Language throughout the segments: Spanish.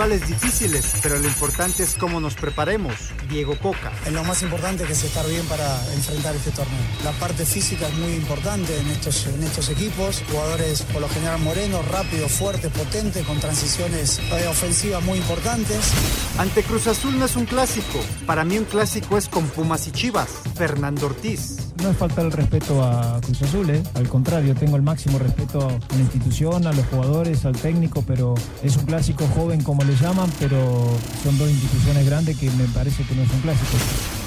Son rivales difíciles, pero lo importante es cómo nos preparemos. Diego Coca. Es lo más importante que es estar bien para enfrentar este torneo. La parte física es muy importante en estos, en estos equipos. Jugadores por lo general morenos, rápidos, fuertes, potentes, con transiciones eh, ofensivas muy importantes. Ante Cruz Azul no es un clásico. Para mí un clásico es con Pumas y Chivas. Fernando Ortiz. No es faltar el respeto a Cruz Azul, ¿eh? al contrario, tengo el máximo respeto a la institución, a los jugadores, al técnico, pero es un clásico joven como le llaman, pero son dos instituciones grandes que me parece que no son clásicos.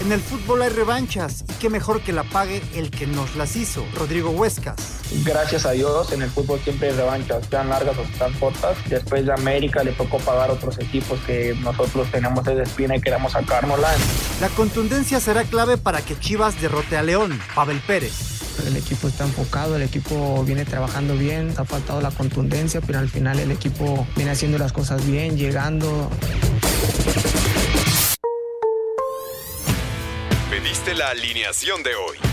En el fútbol hay revanchas y qué mejor que la pague el que nos las hizo, Rodrigo Huescas. Gracias a Dios, en el fútbol siempre hay revanchas, sean largas o sean cortas. Después de América le tocó pagar a otros equipos que nosotros tenemos esa espina y queremos sacárnosla. La contundencia será clave para que Chivas derrote a León. Pavel Pérez. El equipo está enfocado, el equipo viene trabajando bien, ha faltado la contundencia, pero al final el equipo viene haciendo las cosas bien, llegando. Pediste la alineación de hoy.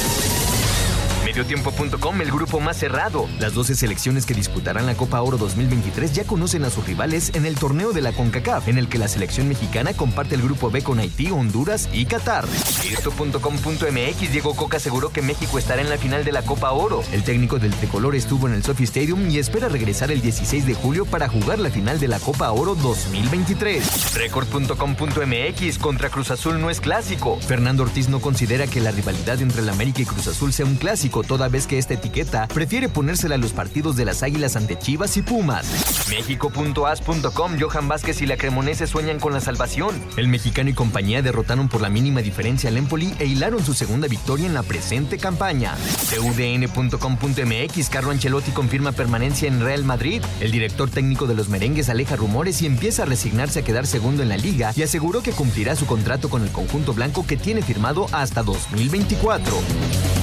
Mediotiempo.com, el grupo más cerrado. Las 12 selecciones que disputarán la Copa Oro 2023 ya conocen a sus rivales en el torneo de la CONCACAF, en el que la selección mexicana comparte el grupo B con Haití, Honduras y Qatar. Esto.com.mx, Diego Coca aseguró que México estará en la final de la Copa Oro. El técnico del tricolor estuvo en el Sophie Stadium y espera regresar el 16 de julio para jugar la final de la Copa Oro 2023. Record.com.mx, contra Cruz Azul no es clásico. Fernando Ortiz no considera que la rivalidad entre el América y Cruz Azul sea un clásico toda vez que esta etiqueta prefiere ponérsela a los partidos de las Águilas ante Chivas y Pumas. México.as.com Johan Vázquez y la Cremonese sueñan con la salvación. El mexicano y compañía derrotaron por la mínima diferencia al Empoli e hilaron su segunda victoria en la presente campaña. TUDN.com.mx Carlo Ancelotti confirma permanencia en Real Madrid. El director técnico de los merengues aleja rumores y empieza a resignarse a quedar segundo en la liga y aseguró que cumplirá su contrato con el conjunto blanco que tiene firmado hasta 2024.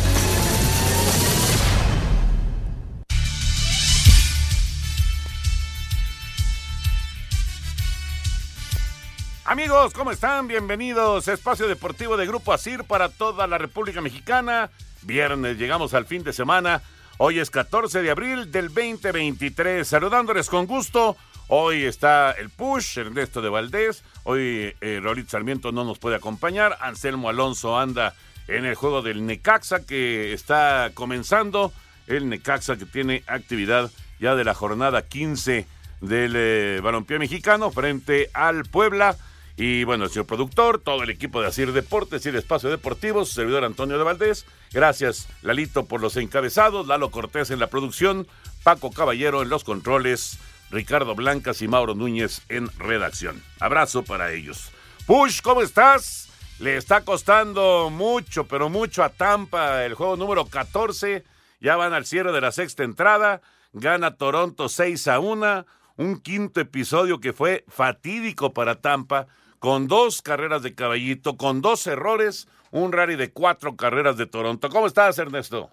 Amigos, ¿cómo están? Bienvenidos a Espacio Deportivo de Grupo Asir para toda la República Mexicana. Viernes, llegamos al fin de semana. Hoy es 14 de abril del 2023. Saludándoles con gusto. Hoy está el Push, Ernesto de Valdés. Hoy eh, Rolito Sarmiento no nos puede acompañar. Anselmo Alonso anda en el juego del Necaxa que está comenzando. El Necaxa que tiene actividad ya de la jornada 15 del eh, balompié mexicano frente al Puebla. Y bueno, el señor productor, todo el equipo de Asir Deportes y el Espacio Deportivo, su servidor Antonio de Valdés. Gracias, Lalito, por los encabezados, Lalo Cortés en la producción, Paco Caballero en los controles, Ricardo Blancas y Mauro Núñez en redacción. Abrazo para ellos. Push, ¿cómo estás? Le está costando mucho, pero mucho a Tampa el juego número 14. Ya van al cierre de la sexta entrada. Gana Toronto 6 a 1. Un quinto episodio que fue fatídico para Tampa con dos carreras de caballito, con dos errores, un rally de cuatro carreras de Toronto. ¿Cómo estás, Ernesto?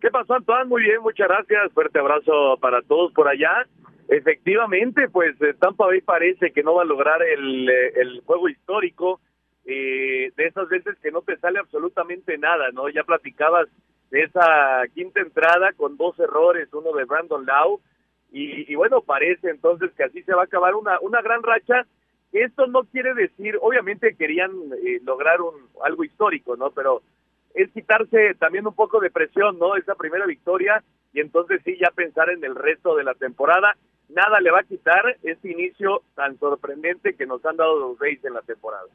¿Qué pasó, Antoine? Muy bien, muchas gracias. Fuerte abrazo para todos por allá. Efectivamente, pues eh, Tampa Bay parece que no va a lograr el, eh, el juego histórico eh, de esas veces que no te sale absolutamente nada, ¿no? Ya platicabas de esa quinta entrada con dos errores, uno de Brandon Lau, y, y bueno, parece entonces que así se va a acabar una, una gran racha esto no quiere decir, obviamente querían eh, lograr un algo histórico, ¿no? Pero es quitarse también un poco de presión, ¿no? Esa primera victoria y entonces sí ya pensar en el resto de la temporada. Nada le va a quitar este inicio tan sorprendente que nos han dado los Rays en la temporada.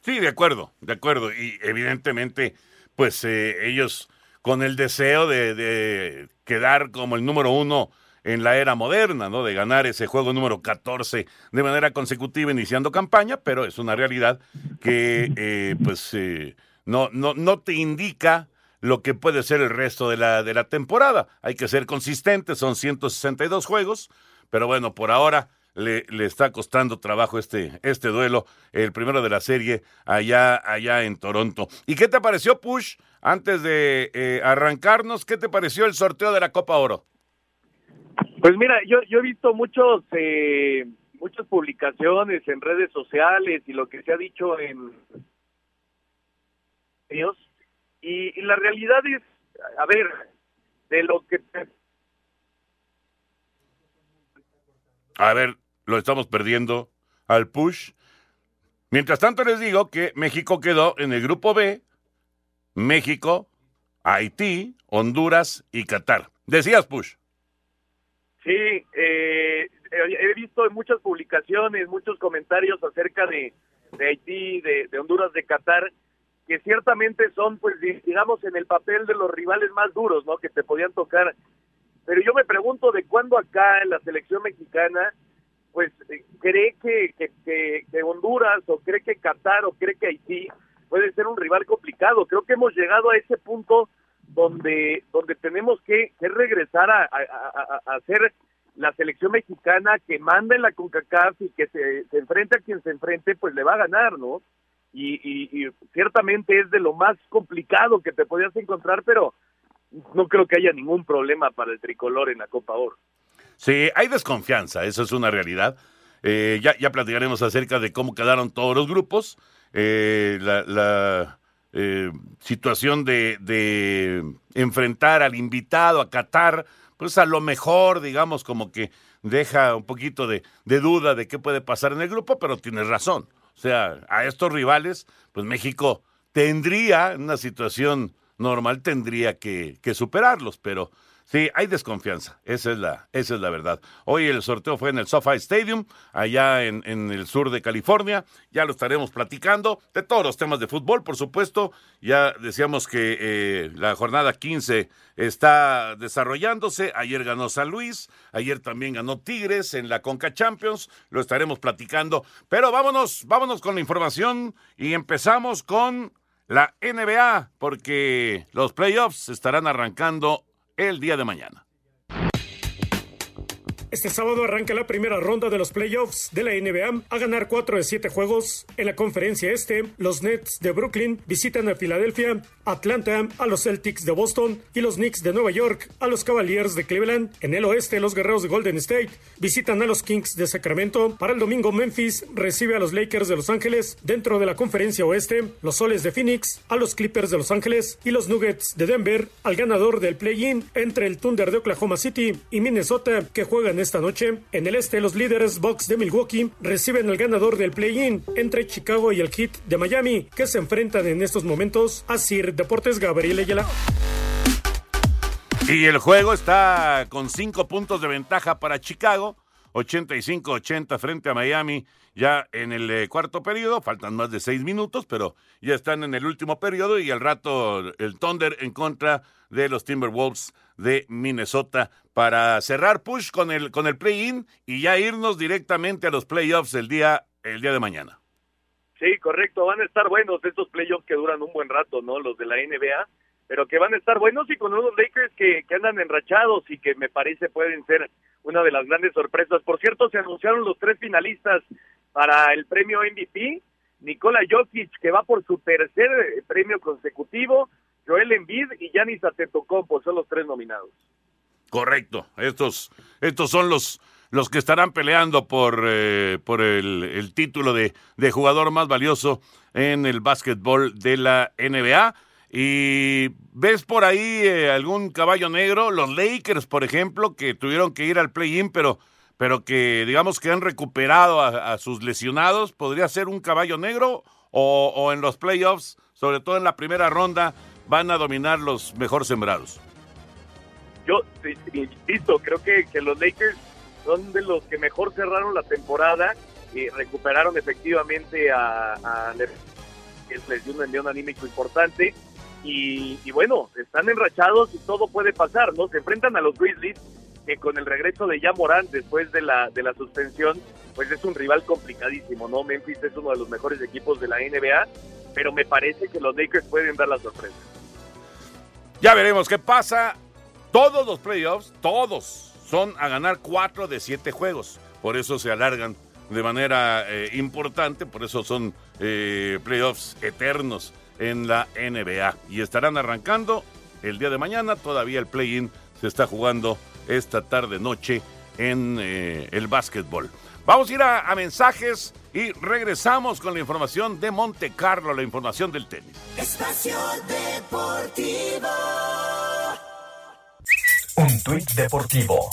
Sí, de acuerdo, de acuerdo. Y evidentemente, pues eh, ellos con el deseo de, de quedar como el número uno en la era moderna, ¿no? De ganar ese juego número 14 de manera consecutiva iniciando campaña, pero es una realidad que, eh, pues, eh, no, no, no te indica lo que puede ser el resto de la, de la temporada. Hay que ser consistente, son 162 juegos, pero bueno, por ahora le, le, está costando trabajo este, este duelo, el primero de la serie allá, allá en Toronto. ¿Y qué te pareció, Push, antes de eh, arrancarnos? ¿Qué te pareció el sorteo de la Copa Oro? Pues mira, yo, yo he visto muchos eh, muchas publicaciones en redes sociales y lo que se ha dicho en ellos y, y la realidad es, a ver, de lo que A ver, lo estamos perdiendo al push. Mientras tanto les digo que México quedó en el grupo B, México, Haití, Honduras y Qatar. Decías push. Sí, eh, he visto muchas publicaciones, muchos comentarios acerca de, Haití, de, Honduras, de Qatar, que ciertamente son, pues, digamos, en el papel de los rivales más duros, ¿no? Que te podían tocar. Pero yo me pregunto de cuándo acá en la selección mexicana, pues, eh, cree que, que Honduras o cree que Qatar o cree que Haití puede ser un rival complicado. Creo que hemos llegado a ese punto donde donde tenemos que, que regresar a, a, a, hacer la selección mexicana que manda en la CONCACAF y que se, se enfrente a quien se enfrente, pues le va a ganar, ¿no? Y, y, y, ciertamente es de lo más complicado que te podías encontrar, pero no creo que haya ningún problema para el tricolor en la Copa Oro. Sí, hay desconfianza, eso es una realidad. Eh, ya, ya platicaremos acerca de cómo quedaron todos los grupos. Eh, la, la eh, situación de, de, enfrentar al invitado, a Qatar, pues a lo mejor, digamos, como que deja un poquito de, de, duda de qué puede pasar en el grupo, pero tienes razón. O sea, a estos rivales, pues México tendría, en una situación normal, tendría que, que superarlos, pero Sí, hay desconfianza, esa es la, esa es la verdad. Hoy el sorteo fue en el SoFi Stadium, allá en, en, el sur de California. Ya lo estaremos platicando de todos los temas de fútbol, por supuesto. Ya decíamos que eh, la jornada 15 está desarrollándose. Ayer ganó San Luis, ayer también ganó Tigres en la Conca Champions. Lo estaremos platicando. Pero vámonos, vámonos con la información y empezamos con la NBA, porque los playoffs estarán arrancando el día de mañana. Este sábado arranca la primera ronda de los playoffs de la NBA a ganar 4 de 7 juegos. En la conferencia este, los Nets de Brooklyn visitan a Filadelfia, Atlanta a los Celtics de Boston y los Knicks de Nueva York a los Cavaliers de Cleveland. En el oeste, los Guerreros de Golden State visitan a los Kings de Sacramento. Para el domingo, Memphis recibe a los Lakers de Los Ángeles. Dentro de la conferencia oeste, los Soles de Phoenix a los Clippers de Los Ángeles y los Nuggets de Denver al ganador del play-in entre el Thunder de Oklahoma City y Minnesota que juegan esta noche. En el este, los líderes Bucks de Milwaukee reciben al ganador del play-in entre Chicago y el Heat de Miami, que se enfrentan en estos momentos a Sir Deportes Gabriel Ayala. Y el juego está con cinco puntos de ventaja para Chicago. 85-80 frente a Miami ya en el eh, cuarto periodo, faltan más de seis minutos, pero ya están en el último periodo y al rato el Thunder en contra de los Timberwolves de Minnesota para cerrar push con el con el play-in y ya irnos directamente a los playoffs el día el día de mañana. Sí, correcto, van a estar buenos estos playoffs que duran un buen rato, ¿no? Los de la NBA, pero que van a estar buenos y con unos Lakers que, que andan enrachados y que me parece pueden ser una de las grandes sorpresas. Por cierto, se anunciaron los tres finalistas para el premio MVP. Nikola Jokic, que va por su tercer premio consecutivo, Joel Embiid y Giannis Antetokounmpo son los tres nominados. Correcto, estos, estos son los, los que estarán peleando por, eh, por el, el título de, de, jugador más valioso en el básquetbol de la NBA. Y ves por ahí eh, algún caballo negro, los Lakers, por ejemplo, que tuvieron que ir al play-in, pero, pero que digamos que han recuperado a, a, sus lesionados, podría ser un caballo negro o, o en los playoffs, sobre todo en la primera ronda, van a dominar los mejor sembrados? Yo insisto, creo que, que los Lakers son de los que mejor cerraron la temporada y recuperaron efectivamente a, a que les dio un envío anímico importante y, bueno, están enrachados y todo puede pasar, ¿no? Se enfrentan a los Grizzlies que con el regreso de ya Morán después de la, de la suspensión, pues es un rival complicadísimo, ¿no? Memphis es uno de los mejores equipos de la NBA, pero me parece que los Lakers pueden dar la sorpresa. Ya veremos qué pasa. Todos los playoffs, todos, son a ganar cuatro de siete juegos. Por eso se alargan de manera eh, importante, por eso son eh, playoffs eternos en la NBA. Y estarán arrancando el día de mañana, todavía el play-in se está jugando esta tarde-noche en eh, el básquetbol. Vamos a ir a, a, mensajes y regresamos con la información de Monte Carlo, la información del tenis. Espacio Deportivo. Un tuit deportivo.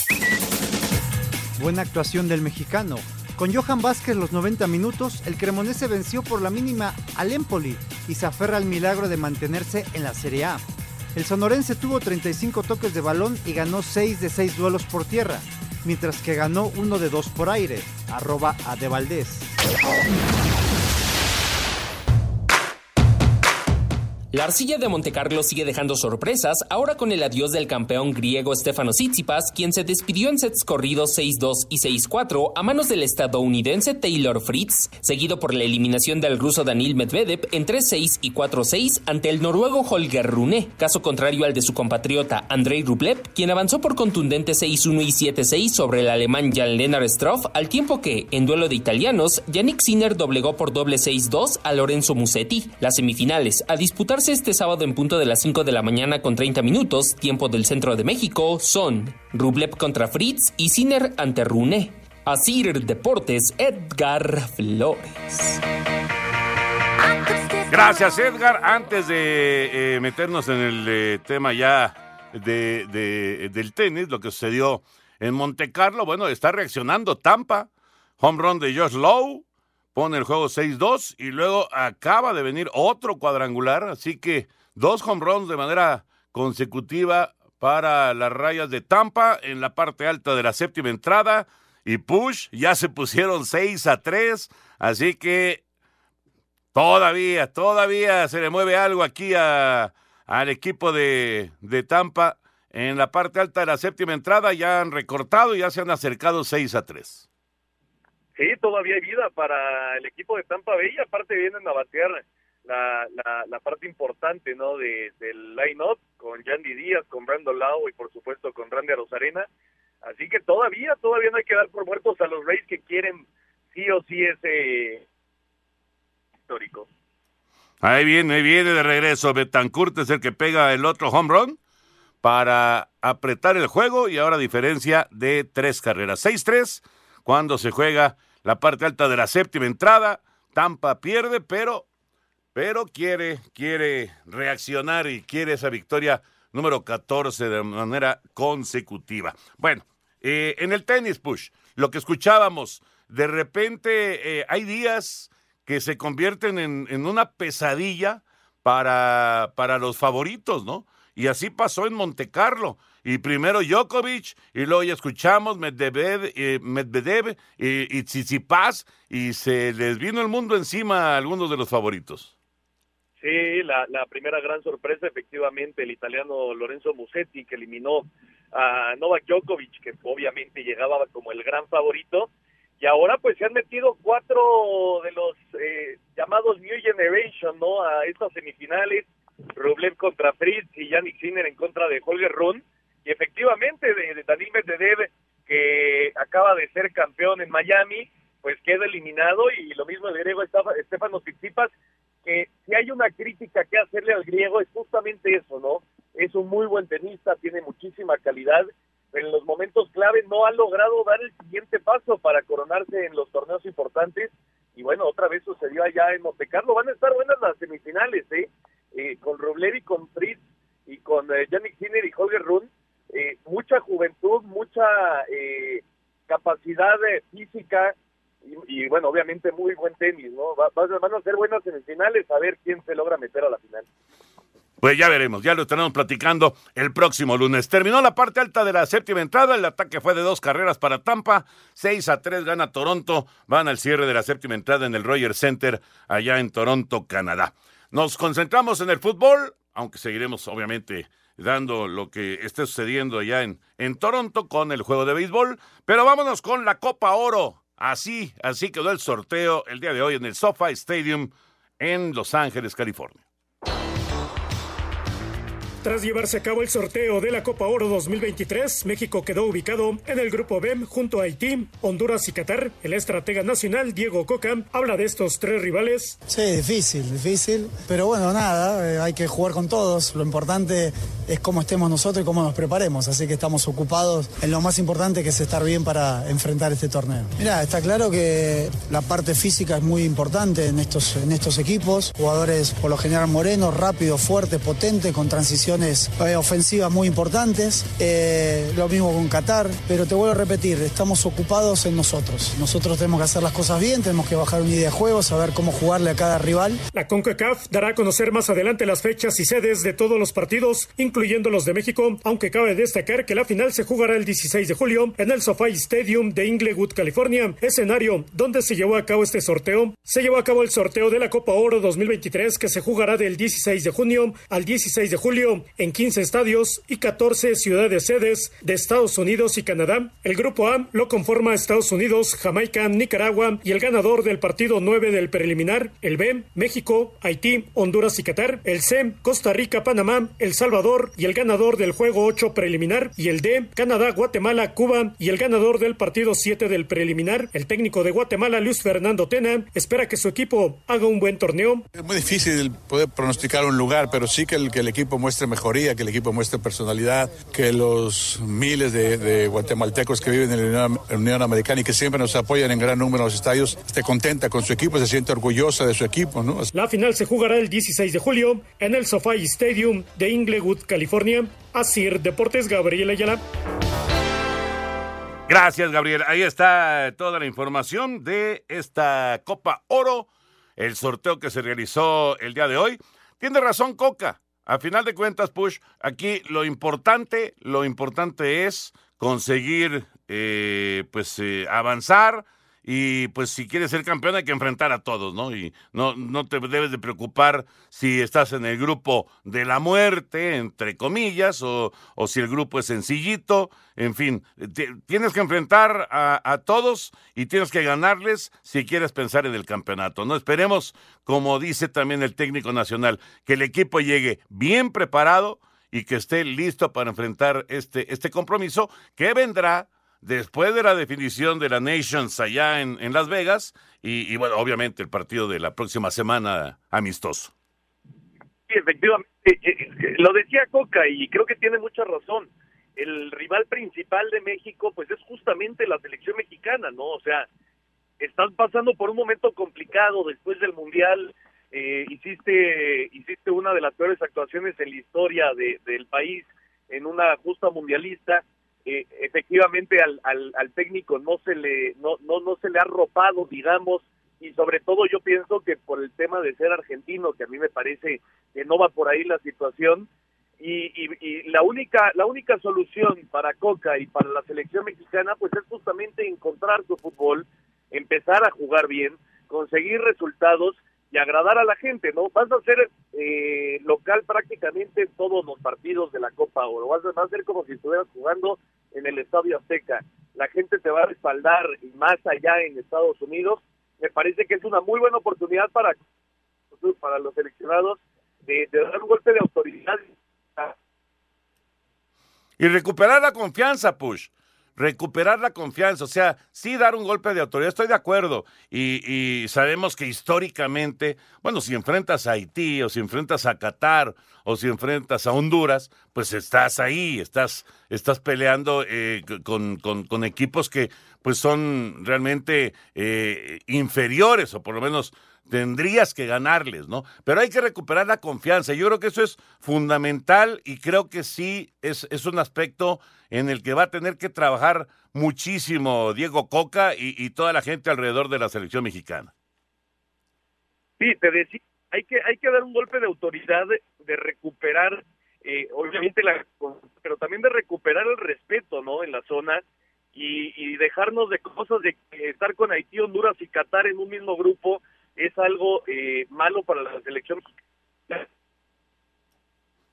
Buena actuación del mexicano. Con Johan Vázquez los 90 minutos, el cremonese venció por la mínima al Empoli y se aferra al milagro de mantenerse en la Serie A. El sonorense tuvo 35 toques de balón y ganó 6 de 6 duelos por tierra, mientras que ganó uno de 2 por aire, arroba a De Valdés. La arcilla de Montecarlo sigue dejando sorpresas, ahora con el adiós del campeón griego Stefano Tsitsipas, quien se despidió en sets corridos 6-2 y 6-4 a manos del estadounidense Taylor Fritz, seguido por la eliminación del ruso Danil Medvedev en 3-6 y 4-6 ante el noruego Holger Rune, caso contrario al de su compatriota Andrei Rublev, quien avanzó por contundente 6-1 y 7-6 sobre el alemán Jan-Lennart Stroff, al tiempo que, en duelo de italianos, Yannick Sinner doblegó por doble 6-2 a Lorenzo Musetti. Las semifinales, a disputarse este sábado en punto de las 5 de la mañana con 30 minutos, tiempo del centro de México, son Rublev contra Fritz y Sinner ante Rune. Asir Deportes, Edgar Flores. Gracias, Edgar. Antes de eh, meternos en el eh, tema ya de, de, del tenis, lo que sucedió en Monte Carlo, bueno, está reaccionando Tampa. Home run de Josh Lowe, pone el juego 6-2 y luego acaba de venir otro cuadrangular, así que dos home runs de manera consecutiva para las rayas de Tampa en la parte alta de la séptima entrada y push ya se pusieron 6 a 3, así que todavía, todavía se le mueve algo aquí a, al equipo de, de Tampa en la parte alta de la séptima entrada, ya han recortado y ya se han acercado 6 a 3. Sí, todavía hay vida para el equipo de Tampa Bay aparte vienen a batear la, la, la parte importante no de, del line-up con Yandy Díaz, con Brando Lau y por supuesto con Randy Rosarena. Así que todavía, todavía no hay que dar por muertos a los Rays que quieren sí o sí ese histórico. Ahí viene, ahí viene de regreso. Betancourt es el que pega el otro home run para apretar el juego y ahora diferencia de tres carreras. 6-3 cuando se juega la parte alta de la séptima entrada. Tampa pierde, pero, pero quiere, quiere reaccionar y quiere esa victoria número 14 de manera consecutiva. Bueno, eh, en el tenis, Push, lo que escuchábamos, de repente eh, hay días que se convierten en, en una pesadilla para, para los favoritos, ¿no? Y así pasó en Montecarlo. Y primero Djokovic, y luego ya escuchamos Medvedev, eh, Medvedev y, Tsitsipas, y se les vino el mundo encima a algunos de los favoritos. Sí, la, la primera gran sorpresa, efectivamente, el italiano Lorenzo Musetti, que eliminó a Novak Djokovic, que obviamente llegaba como el gran favorito, y ahora pues se han metido cuatro de los eh, llamados New Generation, ¿no? A estas semifinales, Rublev contra Fritz y Yannick Sinner en contra de Holger Rune, y efectivamente de, de Daniel que acaba de ser campeón en Miami, pues queda eliminado, y lo mismo de griego Estefano Tsitsipas, que si hay una crítica que hacerle al griego es justamente eso, ¿no? Es un muy buen tenista, tiene muchísima calidad, en los momentos clave no ha logrado dar el siguiente paso para coronarse en los torneos importantes. Y bueno, otra vez sucedió allá en Montecarlo. Van a estar buenas las semifinales, ¿eh? eh con Roblev y con Fritz y con eh, Yannick Sinner y Holger Rune. Eh, mucha juventud, mucha eh, capacidad física y, bueno, obviamente muy buen tenis, ¿no? Va, van a ser buenas semifinales, a ver quién se logra meter a la final. Pues ya veremos, ya lo estaremos platicando el próximo lunes. Terminó la parte alta de la séptima entrada, el ataque fue de dos carreras para Tampa, 6 a 3 gana Toronto, van al cierre de la séptima entrada en el Rogers Center allá en Toronto, Canadá. Nos concentramos en el fútbol, aunque seguiremos obviamente dando lo que esté sucediendo allá en, en Toronto con el juego de béisbol, pero vámonos con la Copa Oro. Así, así quedó el sorteo el día de hoy en el SoFi Stadium en Los Ángeles, California. Tras llevarse a cabo el sorteo de la Copa Oro 2023, México quedó ubicado en el grupo B junto a Haití, Honduras y Qatar. El estratega nacional Diego Coca habla de estos tres rivales. Sí, difícil, difícil. Pero bueno, nada, eh, hay que jugar con todos. Lo importante es cómo estemos nosotros y cómo nos preparemos. Así que estamos ocupados en lo más importante que es estar bien para enfrentar este torneo. Mira, está claro que la parte física es muy importante en estos, en estos equipos. Jugadores por lo general morenos, rápidos, fuertes, potentes, con eh, ofensivas muy importantes. Eh, lo mismo con Qatar. Pero te vuelvo a repetir, estamos ocupados en nosotros. Nosotros tenemos que hacer las cosas bien, tenemos que bajar una idea de juego, saber cómo jugarle a cada rival. La CONCACAF dará a conocer más adelante las fechas y sedes de todos los partidos, incluyendo los de México, aunque cabe destacar que la final se jugará el 16 de julio en el SoFi Stadium de Inglewood, California, escenario donde se llevó a cabo este sorteo. Se llevó a cabo el sorteo de la Copa Oro 2023 que se jugará del 16 de junio al 16 de julio en 15 estadios y 14 ciudades sedes de Estados Unidos y Canadá. El grupo A lo conforma Estados Unidos, Jamaica, Nicaragua y el ganador del partido 9 del preliminar, el B, México, Haití, Honduras y Qatar. El C, Costa Rica, Panamá, El Salvador y el ganador del juego 8 preliminar. Y el D, Canadá, Guatemala, Cuba y el ganador del partido 7 del preliminar. El técnico de Guatemala, Luis Fernando Tena, espera que su equipo haga un buen torneo. Es muy difícil poder pronosticar un lugar, pero sí que el, que el equipo muestre mejoría, que el equipo muestre personalidad, que los miles de, de guatemaltecos que viven en la Unión, Unión Americana y que siempre nos apoyan en gran número en los estadios, esté contenta con su equipo, se siente orgullosa de su equipo. ¿no? La final se jugará el 16 de julio en el SoFi Stadium de Inglewood, California. Asir Deportes, Gabriel Ayala. Gracias, Gabriel. Ahí está toda la información de esta Copa Oro, el sorteo que se realizó el día de hoy. Tiene razón Coca. A final de cuentas, Push, aquí lo importante, lo importante es conseguir, eh, pues, eh, avanzar y, pues, si quieres ser campeón hay que enfrentar a todos, ¿no? Y no, no te debes de preocupar si estás en el grupo de la muerte, entre comillas, o, o si el grupo es sencillito, en fin, tienes que enfrentar a, a, todos y tienes que ganarles si quieres pensar en el campeonato, ¿no? Esperemos, como dice también el técnico nacional, que el equipo llegue bien preparado y que esté listo para enfrentar este, este compromiso que vendrá después de la definición de la Nations allá en, en Las Vegas y, bueno, obviamente el partido de la próxima semana amistoso. Sí, efectivamente, eh, eh, lo decía Coca y creo que tiene mucha razón. El rival principal de México, pues es justamente la selección mexicana, ¿no? O sea, están pasando por un momento complicado después del Mundial. Eh, hiciste, hiciste una de las peores actuaciones en la historia de, del país en una justa mundialista eh, efectivamente al, al, técnico no se le no, no no se le ha arropado digamos y sobre todo yo pienso que por el tema de ser argentino que a mí me parece que no va por ahí la situación y, y, y la única la única solución para Coca y para la selección mexicana pues es justamente encontrar su fútbol empezar a jugar bien conseguir resultados y agradar a la gente, ¿no? Vas a ser eh, local prácticamente en todos los partidos de la Copa Oro, vas a, ser como si estuvieras jugando en el Estadio Azteca, la gente te va a respaldar y más allá en Estados Unidos, me parece que es una muy buena oportunidad para, para los seleccionados de dar un golpe de autoridad. Y recuperar la confianza, Push recuperar la confianza, o sea, sí dar un golpe de autoridad, estoy de acuerdo, y, y, sabemos que históricamente, bueno, si enfrentas a Haití o si enfrentas a Qatar o si enfrentas a Honduras, pues estás ahí, estás, estás peleando eh, con, con, equipos que pues son realmente eh, inferiores o por lo menos tendrías que ganarles, ¿no? Pero hay que recuperar la confianza. Yo creo que eso es fundamental y creo que sí es, es un aspecto en el que va a tener que trabajar muchísimo Diego Coca y, y toda la gente alrededor de la selección mexicana. Sí, te decía, hay que hay que dar un golpe de autoridad de, recuperar eh, obviamente la pero también de recuperar el respeto no en la zona y, y dejarnos de cosas de estar con Haití Honduras y Qatar en un mismo grupo es algo eh, malo para la selección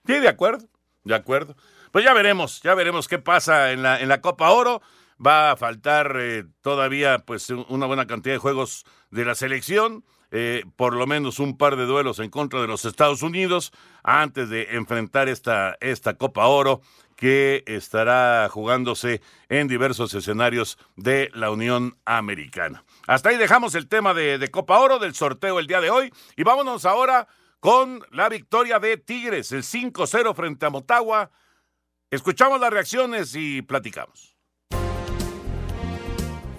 Sí, de acuerdo, de acuerdo. Pues ya veremos, ya veremos qué pasa en la, en la Copa Oro. Va a faltar eh, todavía pues una buena cantidad de juegos de la selección, eh, por lo menos un par de duelos en contra de los Estados Unidos antes de enfrentar esta, esta Copa Oro que estará jugándose en diversos escenarios de la Unión Americana. Hasta ahí dejamos el tema de, de Copa Oro, del sorteo el día de hoy, y vámonos ahora con la victoria de Tigres, el 5-0 frente a Motagua. Escuchamos las reacciones y platicamos.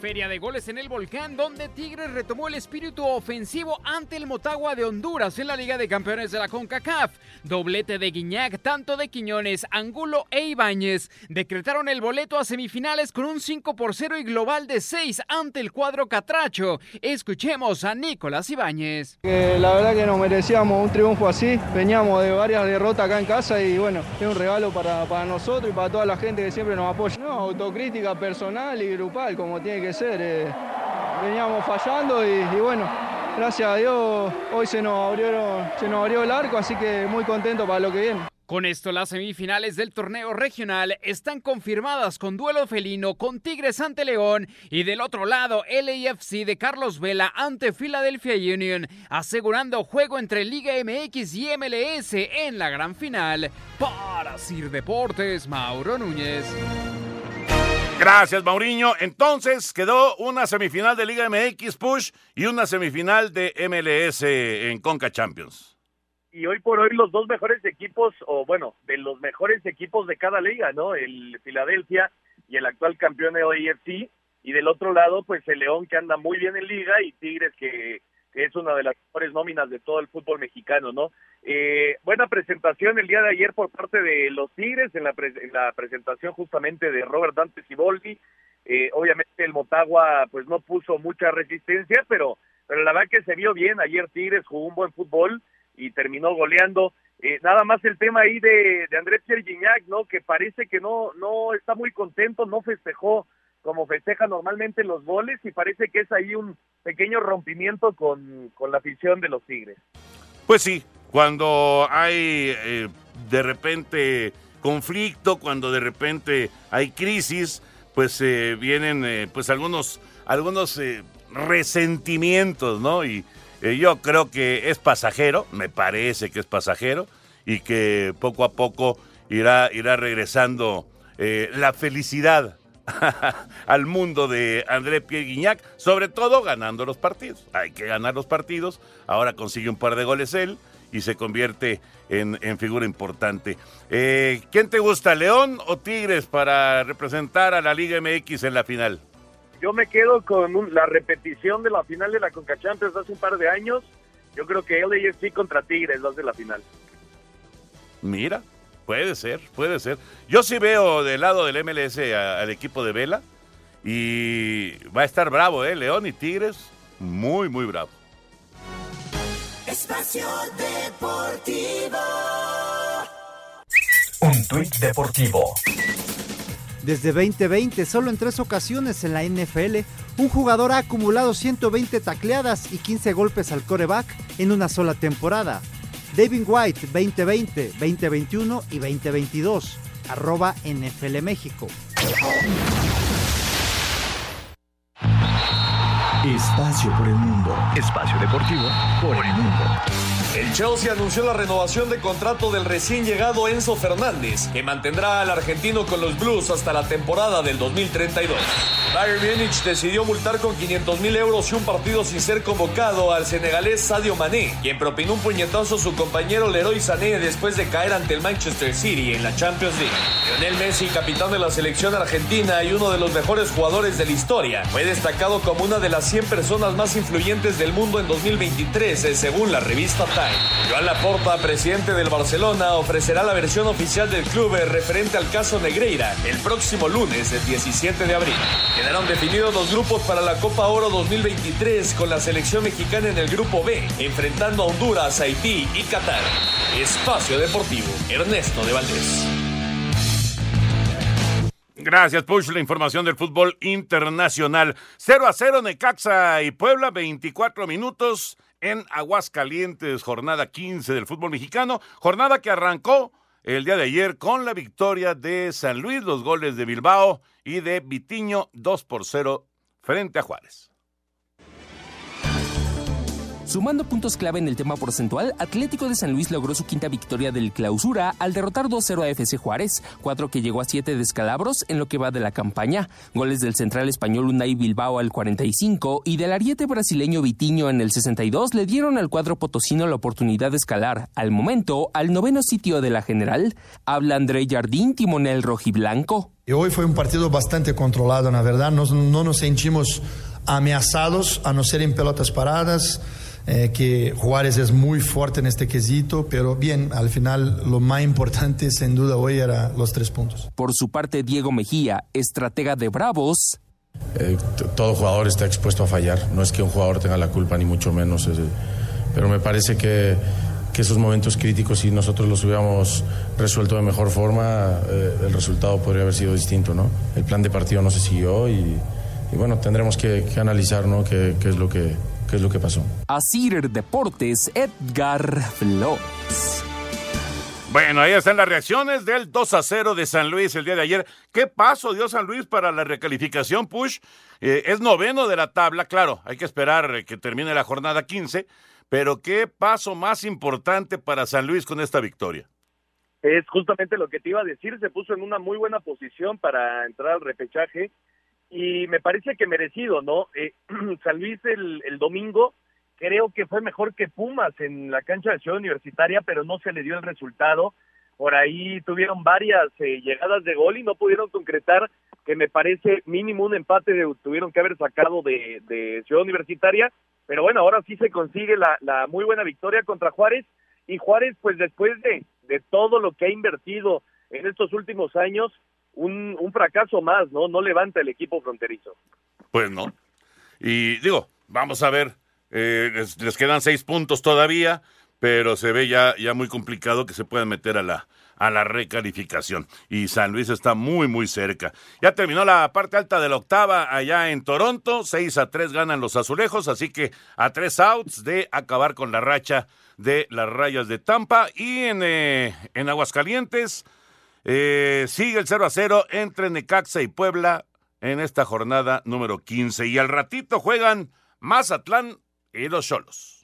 Feria de goles en el volcán, donde Tigres retomó el espíritu ofensivo ante el Motagua de Honduras en la Liga de Campeones de la CONCACAF. Doblete de Guiñac, tanto de Quiñones, Angulo e Ibáñez decretaron el boleto a semifinales con un 5 por 0 y global de 6 ante el cuadro Catracho. Escuchemos a Nicolás Ibáñez. la verdad que nos merecíamos un triunfo así. Veníamos de varias derrotas acá en casa y bueno, es un regalo para, para nosotros y para toda la gente que siempre nos apoya. No, autocrítica personal y grupal, como tiene que ser. Eh, veníamos fallando y, bueno, gracias a Dios hoy se nos, se nos abrió el arco, así que muy contento para lo que viene. Con esto, las semifinales del torneo regional están confirmadas con duelo felino con Tigres ante León y del otro lado LAFC de Carlos Vela ante Philadelphia Union, asegurando juego entre Liga MX y MLS en la gran final. Para Sir Deportes, Mauro Núñez. Gracias, Mauriño. Entonces quedó una semifinal de Liga MX Push y una semifinal de MLS en Conca Champions. y hoy por hoy los dos mejores equipos, o bueno, de los mejores equipos de cada liga, ¿no? El Filadelfia y el actual campeón de OIFC, y del otro lado, pues el León que anda muy bien en liga y Tigres que, es una de las mejores nóminas de todo el fútbol mexicano, ¿no? Eh, buena presentación el día de ayer por parte de los Tigres en la, pre- en la presentación justamente de Robert Dante Siboldi. Eh, obviamente el Motagua pues no puso mucha resistencia, pero, pero la verdad que se vio bien. Ayer Tigres jugó un buen fútbol y terminó goleando. Eh, nada más el tema ahí de, de Andrés Pierre ¿no? Que parece que no, no está muy contento, no festejó como festeja normalmente los goles y parece que es ahí un pequeño rompimiento con, con la afición de los Tigres. Pues sí, cuando hay eh, de repente conflicto, cuando de repente hay crisis, pues eh, vienen eh, pues algunos algunos eh, resentimientos, ¿no? Y yo creo que es pasajero, me parece que es pasajero y que poco a poco irá irá regresando la felicidad al mundo de André Pierre Guignac, sobre todo ganando los partidos. Hay que ganar los partidos. Ahora consigue un par de goles él y se convierte en, en figura importante. Eh, ¿Quién te gusta, León o Tigres, para representar a la Liga MX en la final? Yo me quedo con un- la repetición de la final de la Conca Champions hace un par de años. Yo creo que LAFC contra Tigres va a ser la final. Mira, puede ser, puede ser. Yo sí veo del lado del MLS a- al equipo de Vela y va a estar bravo, ¿eh? León y Tigres, muy, muy bravo. Espacio Deportivo. Un tuit deportivo. Desde 2020, solo en tres ocasiones en la NFL, un jugador ha acumulado 120 tacleadas y 15 golpes al coreback en una sola temporada. David White 2020, 2021 y 2022. Arroba NFL México. Espacio por el mundo. Espacio deportivo por el mundo. El Chelsea anunció la renovación de contrato del recién llegado Enzo Fernández, que mantendrá al argentino con los Blues hasta la temporada del 2032. Bayern Múnich decidió multar con 500 mil euros y un partido sin ser convocado al senegalés Sadio Mané, quien propinó un puñetazo a su compañero Leroy Sané después de caer ante el Manchester City en la Champions League. Lionel Messi, capitán de la selección argentina y uno de los mejores jugadores de la historia, fue destacado como una de las 100 personas más influyentes del mundo en 2023, eh, según la revista Time. Joan Laporta, presidente del Barcelona, ofrecerá la versión oficial del club eh, referente al caso Negreira el próximo lunes, el 17 de abril. Quedaron definidos los grupos para la Copa Oro 2023 con la selección mexicana en el grupo B, enfrentando a Honduras, Haití y Qatar. Espacio Deportivo, Ernesto de Valdés. Gracias, Push. La información del fútbol internacional. 0 a 0 Necaxa y Puebla, 24 minutos en Aguascalientes, jornada 15 del fútbol mexicano. Jornada que arrancó el día de ayer con la victoria de San Luis, los goles de Bilbao y de Vitiño 2 por 0 frente a Juárez. Sumando puntos clave en el tema porcentual, Atlético de San Luis logró su quinta victoria del clausura al derrotar 2-0 a FC Juárez, cuatro que llegó a siete descalabros en lo que va de la campaña. Goles del central español Unai Bilbao al 45 y del ariete brasileño Vitiño en el 62 le dieron al cuadro potosino la oportunidad de escalar, al momento, al noveno sitio de la general. Habla André Jardín, timonel rojiblanco. Y hoy fue un partido bastante controlado, la verdad. No, no nos sentimos ameaçados, a no ser en pelotas paradas. Eh, que Juárez es muy fuerte en este quesito, pero bien, al final lo más importante sin duda hoy era los tres puntos. Por su parte, Diego Mejía, estratega de Bravos. Eh, todo jugador está expuesto a fallar, no es que un jugador tenga la culpa ni mucho menos, pero me parece que, que, esos momentos críticos, si nosotros los hubiéramos resuelto de mejor forma, eh, el resultado podría haber sido distinto, ¿no? El plan de partido no se siguió y, y bueno, tendremos que, que analizar, ¿no? Qué, qué es lo que qué es lo que pasó. Asir Deportes, Edgar Flores. Bueno, ahí están las reacciones del 2 a 0 de San Luis el día de ayer. ¿Qué paso dio San Luis para la recalificación, Push? Eh, es noveno de la tabla, claro, hay que esperar que termine la jornada 15, pero ¿qué paso más importante para San Luis con esta victoria? Es justamente lo que te iba a decir, se puso en una muy buena posición para entrar al repechaje y me parece que merecido, ¿no? Eh, San Luis el, el, domingo creo que fue mejor que Pumas en la cancha de Ciudad Universitaria, pero no se le dio el resultado. Por ahí tuvieron varias eh, llegadas de gol y no pudieron concretar, que me parece mínimo un empate de, tuvieron que haber sacado de, de Ciudad Universitaria. Pero bueno, ahora sí se consigue la, la muy buena victoria contra Juárez. Y Juárez, pues después de, de todo lo que ha invertido en estos últimos años, un, un, fracaso más, ¿no? No levanta el equipo fronterizo. Pues no. Y digo, vamos a ver, eh, les, quedan seis puntos todavía, pero se ve ya, ya muy complicado que se puedan meter a la, a la recalificación. Y San Luis está muy, muy cerca. Ya terminó la parte alta de la octava allá en Toronto. 6 a 3 ganan los azulejos, así que a tres outs de acabar con la racha de las rayas de Tampa. Y en, eh, en Aguascalientes. Eh, sigue el 0 a 0 entre Necaxa y Puebla en esta jornada número 15. Y al ratito juegan Mazatlán y los Cholos.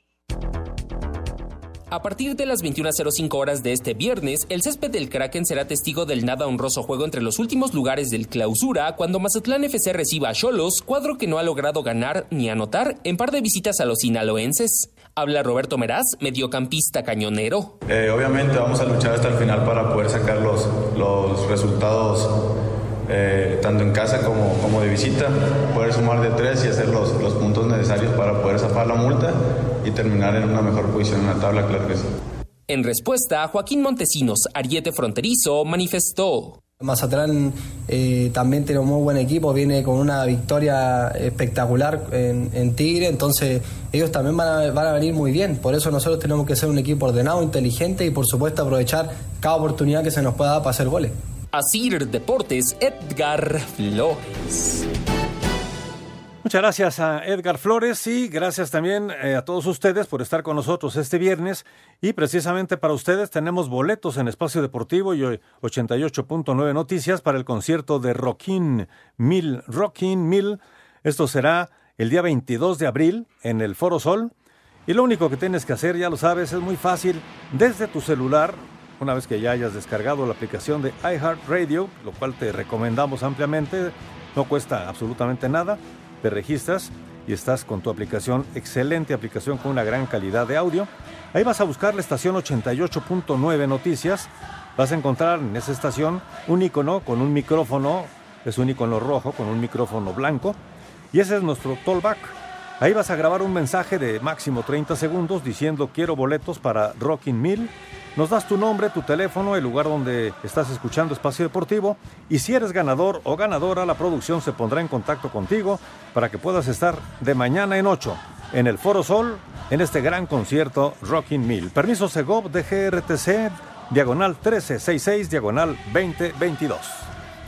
A partir de las 21.05 horas de este viernes, el césped del Kraken será testigo del nada honroso juego entre los últimos lugares del clausura cuando Mazatlán FC reciba a Cholos, cuadro que no ha logrado ganar ni anotar en par de visitas a los sinaloenses. Habla Roberto Meraz, mediocampista cañonero. Eh, obviamente vamos a luchar hasta el final para poder sacar los, los resultados eh, tanto en casa como, como de visita, poder sumar de tres y hacer los, los puntos necesarios para poder zafar la multa y terminar en una mejor posición en la tabla, claro que sí. En respuesta, Joaquín Montesinos, ariete fronterizo, manifestó. Mazatlán eh, también tiene un muy buen equipo, viene con una victoria espectacular en, Tigre, entonces ellos también van a, van a, venir muy bien. Por eso nosotros tenemos que ser un equipo ordenado, inteligente y por supuesto aprovechar cada oportunidad que se nos pueda dar para hacer goles. Asir Deportes, Edgar Flores. Muchas gracias a Edgar Flores y gracias también eh, a todos ustedes por estar con nosotros este viernes. Y precisamente para ustedes tenemos boletos en Espacio Deportivo y 88.9 Noticias para el concierto de Rockin' Mil. Rockin' Mil. Esto será el día 22 de abril en el Foro Sol. Y lo único que tienes que hacer, ya lo sabes, es muy fácil. Desde tu celular, una vez que ya hayas descargado la aplicación de iHeartRadio, lo cual te recomendamos ampliamente, no cuesta absolutamente nada te registras y estás con tu aplicación, excelente aplicación con una gran calidad de audio. Ahí vas a buscar la estación 88.9 Noticias. Vas a encontrar en esa estación un icono con un micrófono, es un icono rojo con un micrófono blanco. Y ese es nuestro tollback. Ahí vas a grabar un mensaje de máximo 30 segundos diciendo quiero boletos para Rocking Mill. Nos das tu nombre, tu teléfono, el lugar donde estás escuchando Espacio Deportivo y si eres ganador o ganadora, la producción se pondrá en contacto contigo para que puedas estar de mañana en 8 en el Foro Sol en este gran concierto Rocking Mill. Permiso Segov de GRTC, diagonal 1366, diagonal 2022.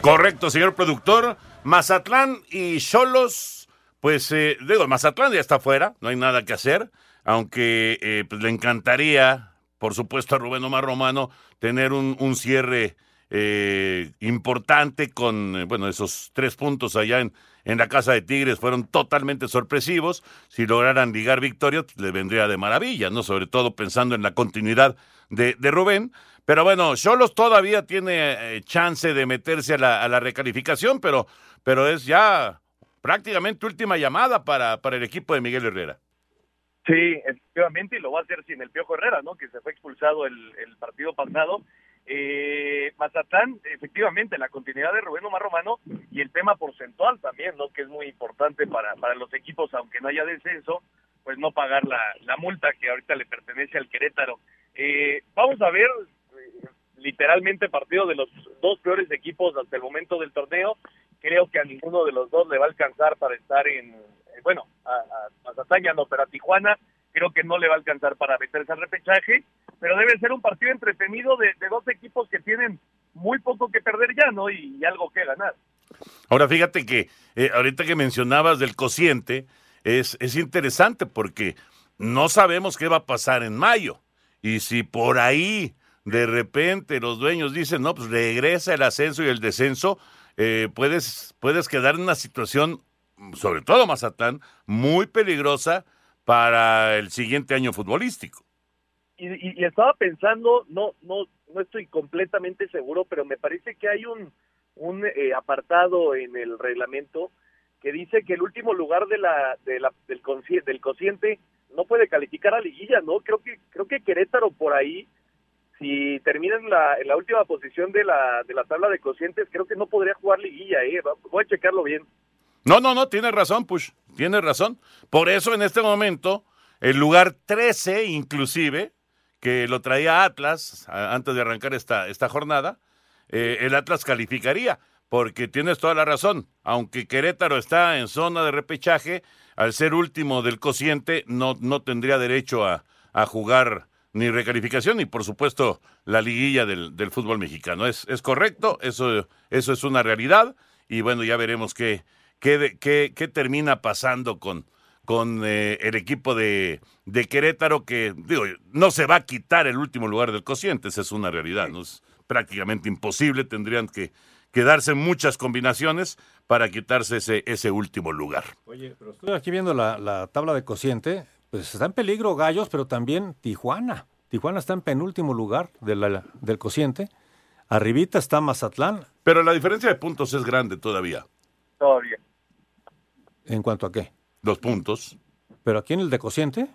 Correcto, señor productor. Mazatlán y Cholos pues eh, digo, Mazatlán ya está fuera, no hay nada que hacer, aunque eh, pues, le encantaría, por supuesto, a Rubén Omar Romano tener un, cierre eh, importante con, eh, bueno, esos tres puntos allá en, en la Casa de Tigres fueron totalmente sorpresivos. Si lograran ligar victoria, pues, le vendría de maravilla, ¿no? Sobre todo pensando en la continuidad de, de Rubén. Pero bueno, Cholos todavía tiene chance de meterse a la, a la recalificación, pero, pero es ya prácticamente última llamada para, para el equipo de Miguel Herrera. Sí, efectivamente, y lo va a hacer sin el Piojo Herrera, ¿no? Que se fue expulsado el, el partido pasado. Eh, efectivamente, la continuidad de Rubén Omar Romano y el tema porcentual también, ¿no? Que es muy importante para, para los equipos, aunque no haya descenso, pues no pagar la, la multa que ahorita le pertenece al Querétaro. Eh, vamos a ver, eh, literalmente, partido de los dos peores equipos hasta el momento del torneo creo que a ninguno de los dos le va a alcanzar para estar en, eh, bueno, a, a Mazatlán no, pero a Tijuana creo que no le va a alcanzar para meterse al repechaje, pero debe ser un partido entretenido de, dos equipos que tienen muy poco que perder ya, ¿no? Y, algo que ganar. Ahora fíjate que eh, ahorita que mencionabas del cociente, es, es interesante porque no sabemos qué va a pasar en mayo. Y si por ahí de repente los dueños dicen, no, pues regresa el ascenso y el descenso, eh, puedes, puedes quedar en una situación, sobre todo Mazatlán, muy peligrosa para el siguiente año futbolístico. Y, estaba pensando, no, no, no estoy completamente seguro, pero me parece que hay un, un eh, apartado en el reglamento que dice que el último lugar de la, de la, del, del cociente no puede calificar a liguilla, ¿no? Creo que, creo que Querétaro por ahí si termina en la, en la última posición de la, de la tabla de cocientes, creo que no podría jugar liguilla, ¿eh? Voy a checarlo bien. No, no, no, tiene razón, Push, tiene razón. Por eso en este momento, el lugar 13 inclusive, que lo traía Atlas antes de arrancar esta, esta jornada, eh, el Atlas calificaría, porque tienes toda la razón. Aunque Querétaro está en zona de repechaje, al ser último del cociente, no, no tendría derecho a, a jugar ni recalificación y por supuesto la liguilla del, del fútbol mexicano. Es, es correcto, eso, eso es una realidad y bueno, ya veremos qué, qué, qué, qué termina pasando con, con eh, el equipo de, de, Querétaro que, digo, no se va a quitar el último lugar del cociente, esa es una realidad, ¿no? es prácticamente imposible, tendrían que, quedarse muchas combinaciones para quitarse ese, ese último lugar. Oye, pero estoy aquí viendo la, la tabla de cociente, pues está en peligro Gallos, pero también Tijuana. Tijuana está en penúltimo lugar del cociente. Arribita está Mazatlán. Pero la diferencia de puntos es grande todavía. Todavía. ¿En cuanto a qué? Dos puntos. ¿Pero aquí en el de cociente?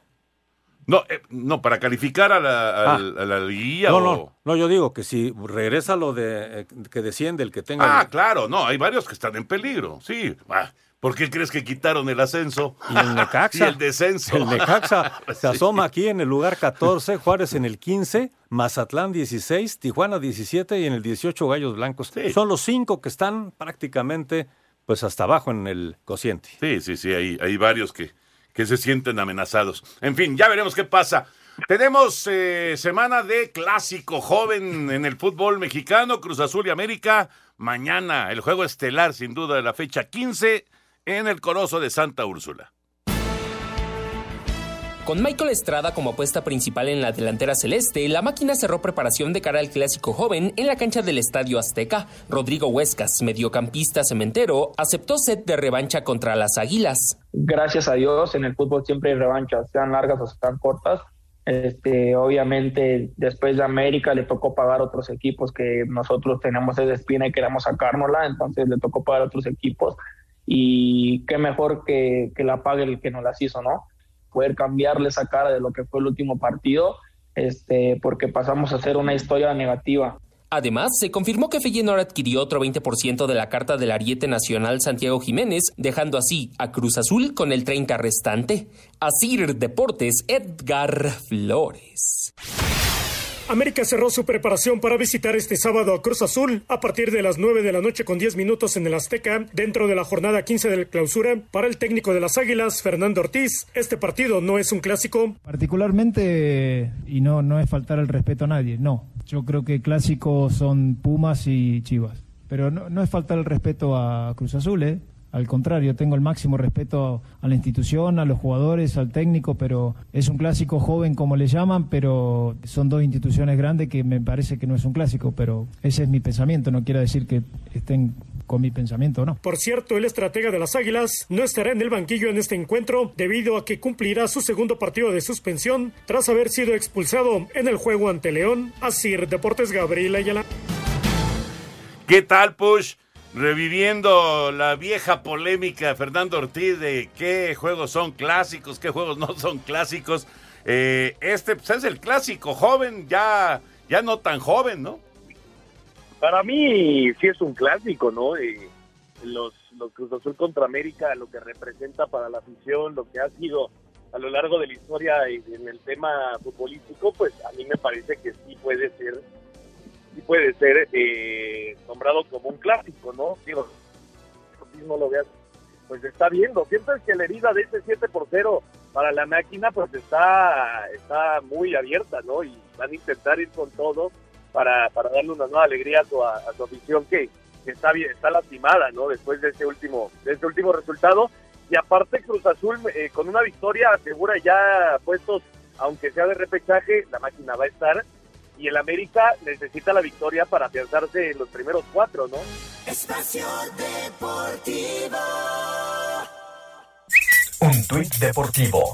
No, eh, no, para calificar a la, a, liguilla. Ah. No, o... no, no, yo digo que si regresa lo de eh, que desciende el que tenga. Ah, claro, no, hay varios que están en peligro, sí. Ah, ¿Por qué crees que quitaron el ascenso? Y el Necaxa. y el descenso. El Necaxa se asoma aquí en el lugar 14, Juárez en el 15, Mazatlán 16, Tijuana 17 y en el 18 Gallos Blancos. Son los cinco que están prácticamente pues hasta abajo en el cociente. Sí, sí, sí, hay, hay varios que, que se sienten amenazados. En fin, ya veremos qué pasa. Tenemos eh, semana de clásico joven en el fútbol mexicano, Cruz Azul y América. Mañana el juego estelar, sin duda, de la fecha 15 en el Coloso de Santa Úrsula. Con Michael Estrada como apuesta principal en la delantera celeste, la máquina cerró preparación de cara al clásico joven en la cancha del Estadio Azteca. Rodrigo Huescas, mediocampista cementero, aceptó set de revancha contra las Águilas. Gracias a Dios, en el fútbol siempre hay revanchas, sean largas o sean cortas. Este, obviamente, después de América le tocó pagar otros equipos que nosotros tenemos esa espina y queremos sacárnosla, entonces le tocó pagar otros equipos y qué mejor que, que la pague el que nos las hizo, ¿no? Poder cambiarle esa cara de lo que fue el último partido, este, porque pasamos a ser una historia negativa. Además, se confirmó que Feyenoord adquirió otro 20% de la carta del ariete nacional Santiago Jiménez, dejando así a Cruz Azul con el 30 restante. Asir Deportes, Edgar Flores. América cerró su preparación para visitar este sábado a Cruz Azul a partir de las 9 de la noche con 10 minutos en el Azteca, dentro de la jornada 15 del clausura. Para el técnico de las Águilas, Fernando Ortiz, este partido no es un clásico. Particularmente, y no, no es faltar el respeto a nadie, no. Yo creo que clásicos son Pumas y Chivas. Pero no, no es faltar el respeto a Cruz Azul, ¿eh? Al contrario, tengo el máximo respeto a la institución, a los jugadores, al técnico, pero es un clásico joven como le llaman, pero son dos instituciones grandes que me parece que no es un clásico, pero ese es mi pensamiento, no quiere decir que estén con mi pensamiento o no. Por cierto, el estratega de las Águilas no estará en el banquillo en este encuentro debido a que cumplirá su segundo partido de suspensión tras haber sido expulsado en el juego ante León. Así, Deportes Gabriel Ayala. ¿Qué tal, Push? Reviviendo la vieja polémica Fernando Ortiz de qué juegos son clásicos, qué juegos no son clásicos. Eh, este pues, es el clásico joven, ya, ya no tan joven, ¿no? Para mí sí es un clásico, ¿no? Eh, los, los Cruz Azul contra América, lo que representa para la afición, lo que ha sido a lo largo de la historia en el tema futbolístico, pues a mí me parece que sí puede ser puede ser eh, nombrado como un clásico, ¿no? Digo, mismo lo veas, pues está viendo. Siempre es que la herida de ese 7 por 0 para la máquina, pues está, está muy abierta, ¿no? Y van a intentar ir con todo para, para darle una nueva alegría a su, a, su afición que, está bien, está lastimada, ¿no? Después de ese último, de este último resultado. Y aparte Cruz Azul eh, con una victoria asegura ya puestos, aunque sea de repechaje, la máquina va a estar y el América necesita la victoria para afianzarse en los primeros cuatro, ¿no? Espacio Deportivo. Un tuit deportivo.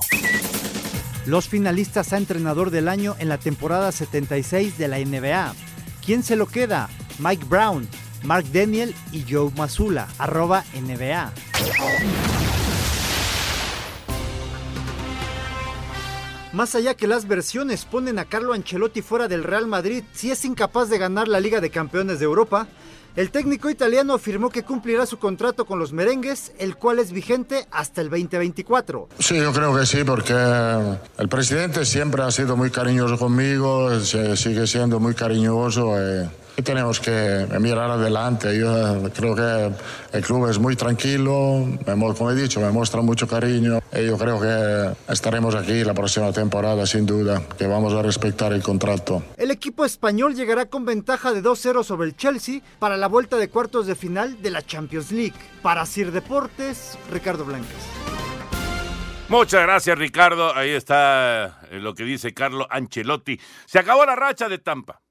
Los finalistas a entrenador del año en la temporada 76 de la NBA. ¿Quién se lo queda? Mike Brown, Mark Daniel y Joe Mazula, arroba NBA. Más allá que las versiones ponen a Carlo Ancelotti fuera del Real Madrid si es incapaz de ganar la Liga de Campeones de Europa, el técnico italiano afirmó que cumplirá su contrato con los merengues, el cual es vigente hasta el 2024. Sí, yo creo que sí, porque el presidente siempre ha sido muy cariñoso conmigo, sigue siendo muy cariñoso. Eh tenemos que mirar adelante. Yo creo que el club es muy tranquilo, como he dicho, me muestra mucho cariño. Y yo creo que estaremos aquí la próxima temporada, sin duda, que vamos a respetar el contrato. El equipo español llegará con ventaja de 2-0 sobre el Chelsea para la vuelta de cuartos de final de la Champions League. Para Sir Deportes, Ricardo Blancas. Muchas gracias, Ricardo. Ahí está eh, lo que dice Carlo Ancelotti. Se acabó la racha de Tampa.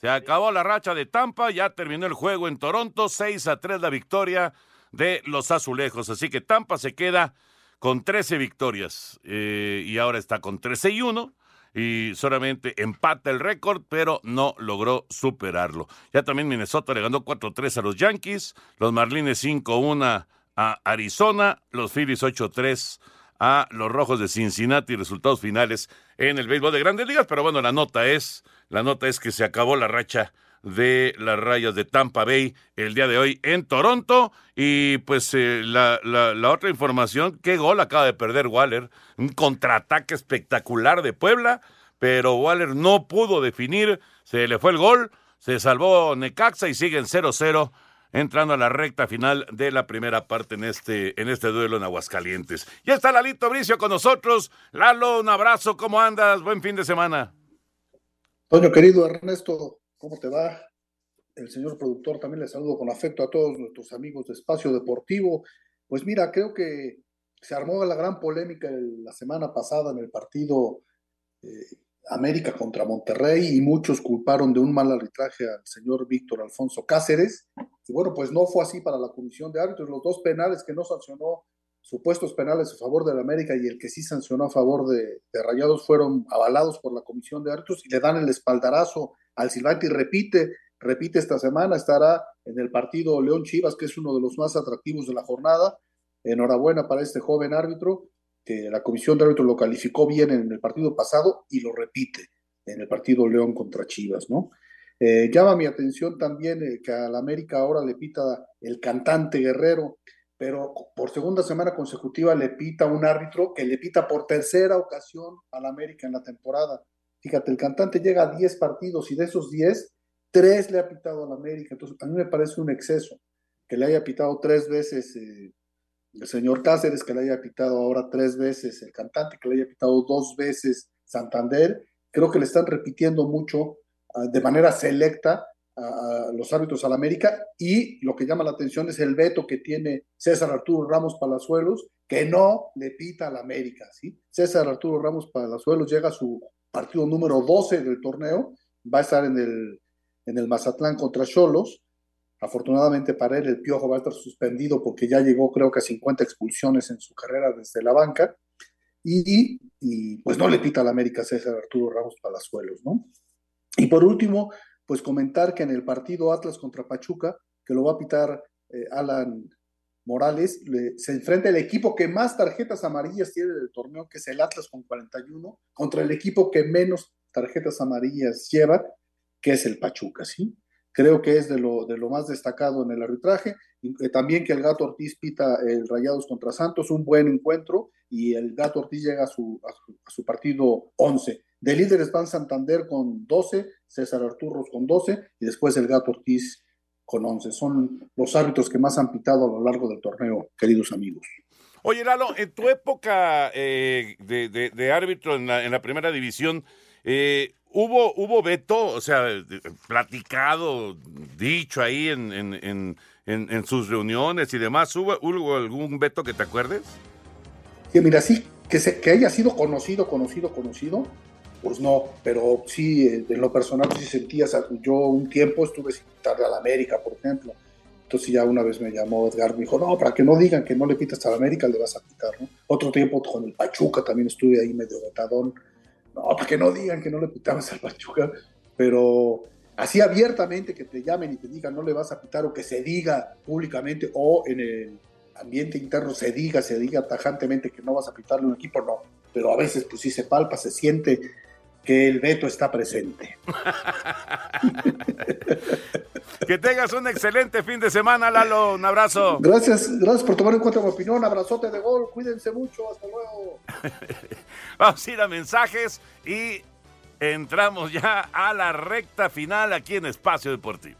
Se acabó la racha de Tampa, ya terminó el juego en Toronto, 6 a 3 la victoria de los azulejos. Así que Tampa se queda con 13 victorias eh, y ahora está con 13 y 1 y solamente empata el récord, pero no logró superarlo. Ya también Minnesota le ganó 4-3 a los Yankees, los Marlines 5-1 a Arizona, los Phillies 8-3 a los Rojos de Cincinnati, resultados finales en el béisbol de grandes ligas, pero bueno, la nota es la nota es que se acabó la racha de las rayas de Tampa Bay el día de hoy en Toronto. Y pues eh, la, la, otra información, qué gol acaba de perder Waller. Un contraataque espectacular de Puebla, pero Waller no pudo definir, se le fue el gol, se salvó Necaxa y siguen 0-0 entrando a la recta final de la primera parte en este, en este duelo en Aguascalientes. Ya está Lalito Bricio con nosotros. Lalo, un abrazo, ¿cómo andas? Buen fin de semana. Toño, querido Ernesto, ¿cómo te va? El señor productor también le saludo con afecto a todos nuestros amigos de Espacio Deportivo. Pues mira, creo que se armó la gran polémica la semana pasada en el partido eh, América contra Monterrey y muchos culparon de un mal arbitraje al señor Víctor Alfonso Cáceres. Y bueno, pues no fue así para la comisión de árbitros. Los dos penales que no sancionó supuestos penales a favor de la América y el que sí sancionó a favor de, Rayados fueron avalados por la comisión de árbitros y le dan el espaldarazo al Silvante y repite, repite esta semana, estará en el partido León Chivas, que es uno de los más atractivos de la jornada. Enhorabuena para este joven árbitro, que la comisión de árbitros lo calificó bien en el partido pasado y lo repite en el partido León contra Chivas, ¿no? Eh, llama mi atención también eh, que al América ahora le pita el cantante Guerrero, pero por segunda semana consecutiva le pita un árbitro que le pita por tercera ocasión al América en la temporada. Fíjate, el cantante llega a 10 partidos y de esos 10, 3 le ha pitado al América. Entonces, a mí me parece un exceso que le haya pitado tres veces eh, el señor Cáceres, que le haya pitado ahora tres veces el cantante, que le haya pitado dos veces Santander. Creo que le están repitiendo mucho ah, de manera selecta a, los árbitros al América y lo que llama la atención es el veto que tiene César Arturo Ramos Palazuelos, que no le pita al América. ¿sí? César Arturo Ramos Palazuelos llega a su partido número 12 del torneo, va a estar en el, en el Mazatlán contra Cholos. Afortunadamente para él, el Piojo va a estar suspendido porque ya llegó creo que a 50 expulsiones en su carrera desde la banca. Y, pues no le pita al América César Arturo Ramos Palazuelos, ¿no? Y por último, pues comentar que en el partido Atlas contra Pachuca, que lo va a pitar eh, Alan Morales, se enfrenta el equipo que más tarjetas amarillas tiene del torneo, que es el Atlas con 41, contra el equipo que menos tarjetas amarillas lleva, que es el Pachuca, ¿sí? Creo que es de lo, de lo más destacado en el arbitraje. Eh, también que el Gato Ortiz pita el Rayados contra Santos, un buen encuentro, y el Gato Ortiz llega a su, a su, partido 11. De líderes van Santander con 12, César Arturros con 12, y después el Gato Ortiz con 11. Son los árbitros que más han pitado a lo largo del torneo, queridos amigos. Oye, Lalo, en tu época eh, de, de, árbitro en la, en la primera división, eh, ¿Hubo, hubo veto, o sea, platicado, dicho ahí en, en, en, sus reuniones y demás? ¿Hubo, ¿Hubo, algún veto que te acuerdes? Sí, mira, sí, que, se, que haya sido conocido, conocido, conocido, pues no, pero sí, eh, en lo personal sí sentía, yo un tiempo estuve sin quitarle a la América, por ejemplo, entonces ya una vez me llamó Edgar, me dijo, no, para que no digan que no le pitas a la América, le vas a pitar, ¿no? Otro tiempo con el Pachuca también estuve ahí medio vetadón, no, para que no digan que no le pitabas al Pachuca, pero así abiertamente que te llamen y te digan no le vas a pitar o que se diga públicamente o en el ambiente interno se diga, se diga tajantemente que no vas a pitarle un equipo, no. Pero a veces pues sí se palpa, se siente que el veto está presente. que tengas un excelente fin de semana, Lalo. Un abrazo. Gracias, gracias por tomar en cuenta mi opinión. Abrazote de gol. Cuídense mucho. Hasta luego. Vamos a ir a mensajes y entramos ya a la recta final aquí en Espacio Deportivo.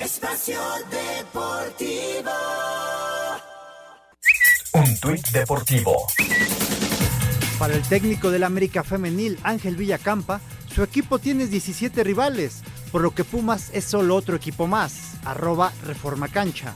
Espacio Deportivo. Un tuit deportivo. Para el técnico del América Femenil, Ángel Villacampa, su equipo tiene 17 rivales, por lo que Pumas es solo otro equipo más. Arroba Reforma Cancha.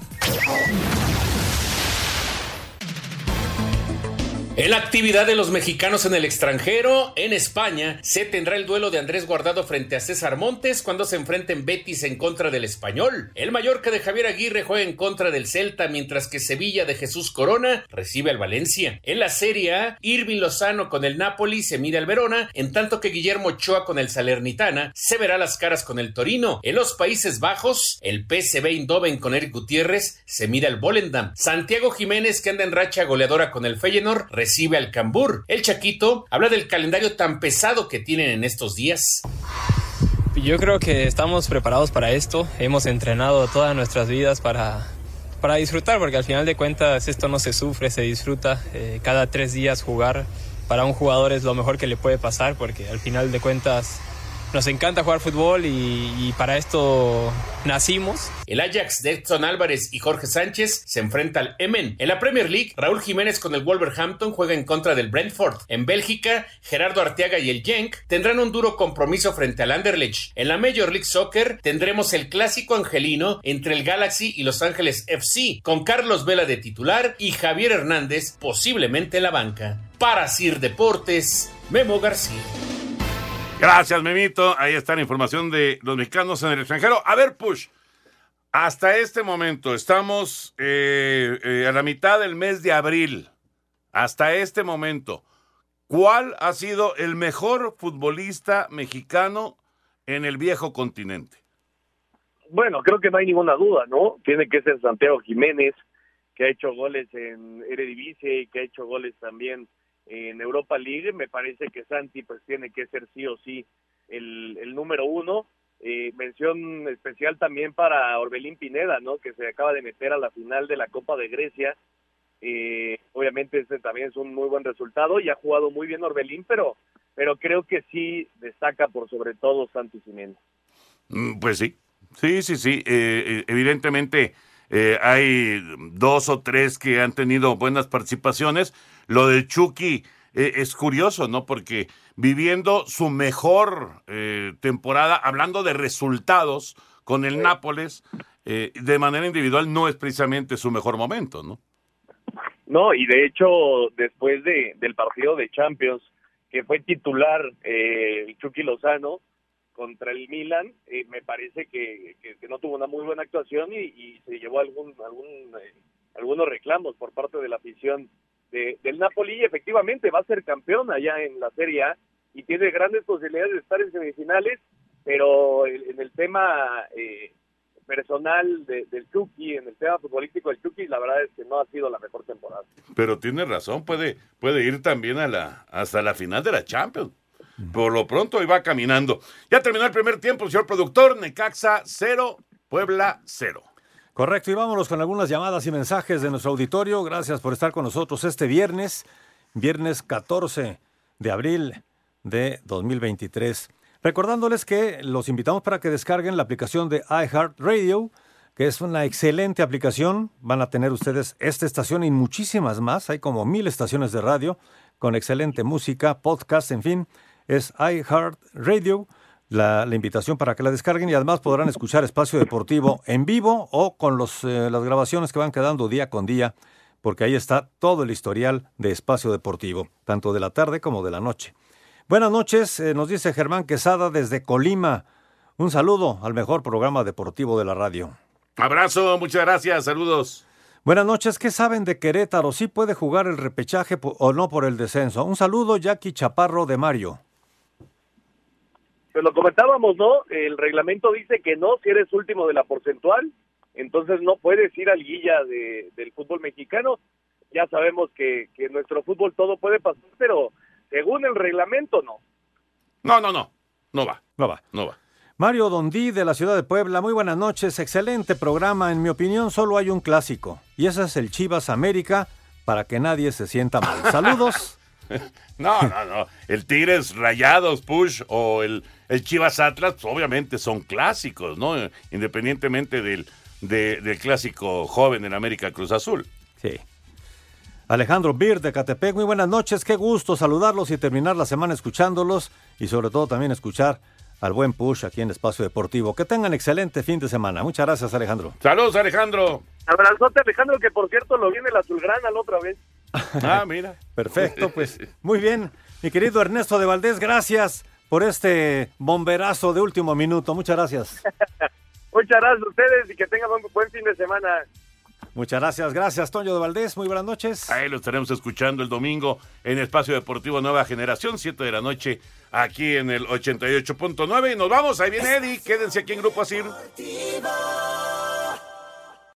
En la actividad de los mexicanos en el extranjero, en España, se tendrá el duelo de Andrés Guardado frente a César Montes cuando se enfrenten Betis en contra del Español. El Mallorca de Javier Aguirre juega en contra del Celta, mientras que Sevilla de Jesús Corona recibe al Valencia. En la Serie A, Irving Lozano con el Napoli se mide al Verona, en tanto que Guillermo Ochoa con el Salernitana se verá las caras con el Torino. En los Países Bajos, el PSV Eindhoven con Eric Gutiérrez se mide al Volendam. Santiago Jiménez, que anda en racha goleadora con el Feyenoord, recibe al Cambur. El Chaquito habla del calendario tan pesado que tienen en estos días. Yo creo que estamos preparados para esto. Hemos entrenado todas nuestras vidas para, para disfrutar, porque al final de cuentas esto no se sufre, se disfruta. Eh, cada tres días jugar para un jugador es lo mejor que le puede pasar, porque al final de cuentas nos encanta jugar fútbol y, para esto nacimos. El Ajax de Edson Álvarez y Jorge Sánchez se enfrenta al Emen. En la Premier League, Raúl Jiménez con el Wolverhampton juega en contra del Brentford. En Bélgica, Gerardo Arteaga y el Genk tendrán un duro compromiso frente al Anderlecht. En la Major League Soccer tendremos el clásico angelino entre el Galaxy y Los Ángeles FC, con Carlos Vela de titular y Javier Hernández posiblemente en la banca. Para Sir Deportes, Memo García. Gracias, Memito. Ahí está la información de los mexicanos en el extranjero. A ver, Push, hasta este momento estamos eh, eh, a la mitad del mes de abril. Hasta este momento, ¿cuál ha sido el mejor futbolista mexicano en el viejo continente? Bueno, creo que no hay ninguna duda, ¿no? Tiene que ser Santiago Jiménez, que ha hecho goles en Eredivisie y que ha hecho goles también en Europa League, me parece que Santi pues tiene que ser sí o sí el, el número uno. Eh, mención especial también para Orbelín Pineda, ¿no? Que se acaba de meter a la final de la Copa de Grecia. Eh, obviamente este también es un muy buen resultado y ha jugado muy bien Orbelín, pero, pero creo que sí destaca por sobre todo Santi Jiménez. Mm, Pues sí, sí, sí, sí. Eh, eh, evidentemente eh, hay dos o tres que han tenido buenas participaciones. Lo de Chucky eh, es curioso, ¿no? Porque viviendo su mejor eh, temporada, hablando de resultados con el Nápoles, eh, de manera individual no es precisamente su mejor momento, ¿no? No, y de hecho, después de, del partido de Champions, que fue titular eh, el Chucky Lozano contra el Milan, eh, me parece que, que- que no tuvo una muy buena actuación y, y se llevó algún, algún, eh, algunos reclamos por parte de la afición de- del Napoli efectivamente va a ser campeón allá en la Serie A y tiene grandes posibilidades de estar en semifinales, pero en, el tema eh, personal de- del Chucky, en el tema futbolístico del Chucky, la verdad es que no ha sido la mejor temporada. Pero tiene razón, puede, puede ir también a la, hasta la final de la Champions. Por lo pronto, ahí va caminando. Ya terminó el primer tiempo, señor productor. Necaxa 0, Puebla 0. Correcto, y vámonos con algunas llamadas y mensajes de nuestro auditorio. Gracias por estar con nosotros este viernes, viernes 14 de abril de 2023. Recordándoles que los invitamos para que descarguen la aplicación de iHeartRadio, que es una excelente aplicación. Van a tener ustedes esta estación y muchísimas más. Hay como mil estaciones de radio con excelente música, podcast, en fin. Es iHeartRadio la, la invitación para que la descarguen y además podrán escuchar Espacio Deportivo en vivo o con los, eh, las grabaciones que van quedando día con día, porque ahí está todo el historial de Espacio Deportivo, tanto de la tarde como de la noche. Buenas noches, eh, nos dice Germán Quesada desde Colima. Un saludo al mejor programa deportivo de la radio. Abrazo, muchas gracias, saludos. Buenas noches, ¿qué saben de Querétaro? ¿Sí puede jugar el repechaje o no por el descenso? Un saludo, Jackie Chaparro de Mario. Pues lo comentábamos, ¿no? El reglamento dice que no, si eres último de la porcentual, entonces no puedes ir al guilla de, del fútbol mexicano. Ya sabemos que, que en nuestro fútbol todo puede pasar, pero según el reglamento no. No, no, no, no va, No va. no va. Mario Dondí de la ciudad de Puebla, muy buenas noches, excelente programa. En mi opinión, solo hay un clásico, y ese es el Chivas América, para que nadie se sienta mal. Saludos. No, no, no. El Tigres Rayados, Push o el, el Chivas Atlas, pues, obviamente son clásicos, ¿no? Independientemente del, de- del clásico joven en América Cruz Azul. Sí. Alejandro Bir de Catepec, muy buenas noches, qué gusto saludarlos y terminar la semana escuchándolos y sobre todo también escuchar al buen Push aquí en Espacio Deportivo. Que tengan excelente fin de semana. Muchas gracias, Alejandro. Saludos, Alejandro. Abrazote, Alejandro, que por cierto lo viene el azulgrana la otra vez. Ah, mira. Perfecto, pues muy bien. Mi querido Ernesto de Valdés, gracias por este bomberazo de último minuto. Muchas gracias. Muchas gracias a ustedes y que tengan un buen fin de semana. Muchas gracias, gracias, Toño de Valdés. Muy buenas noches. Ahí lo estaremos escuchando el domingo en Espacio Deportivo Nueva Generación, 7 de la noche, aquí en el 88.9. Y nos vamos, ahí viene Eddie. Quédense aquí en Grupo Asir. Deportivo.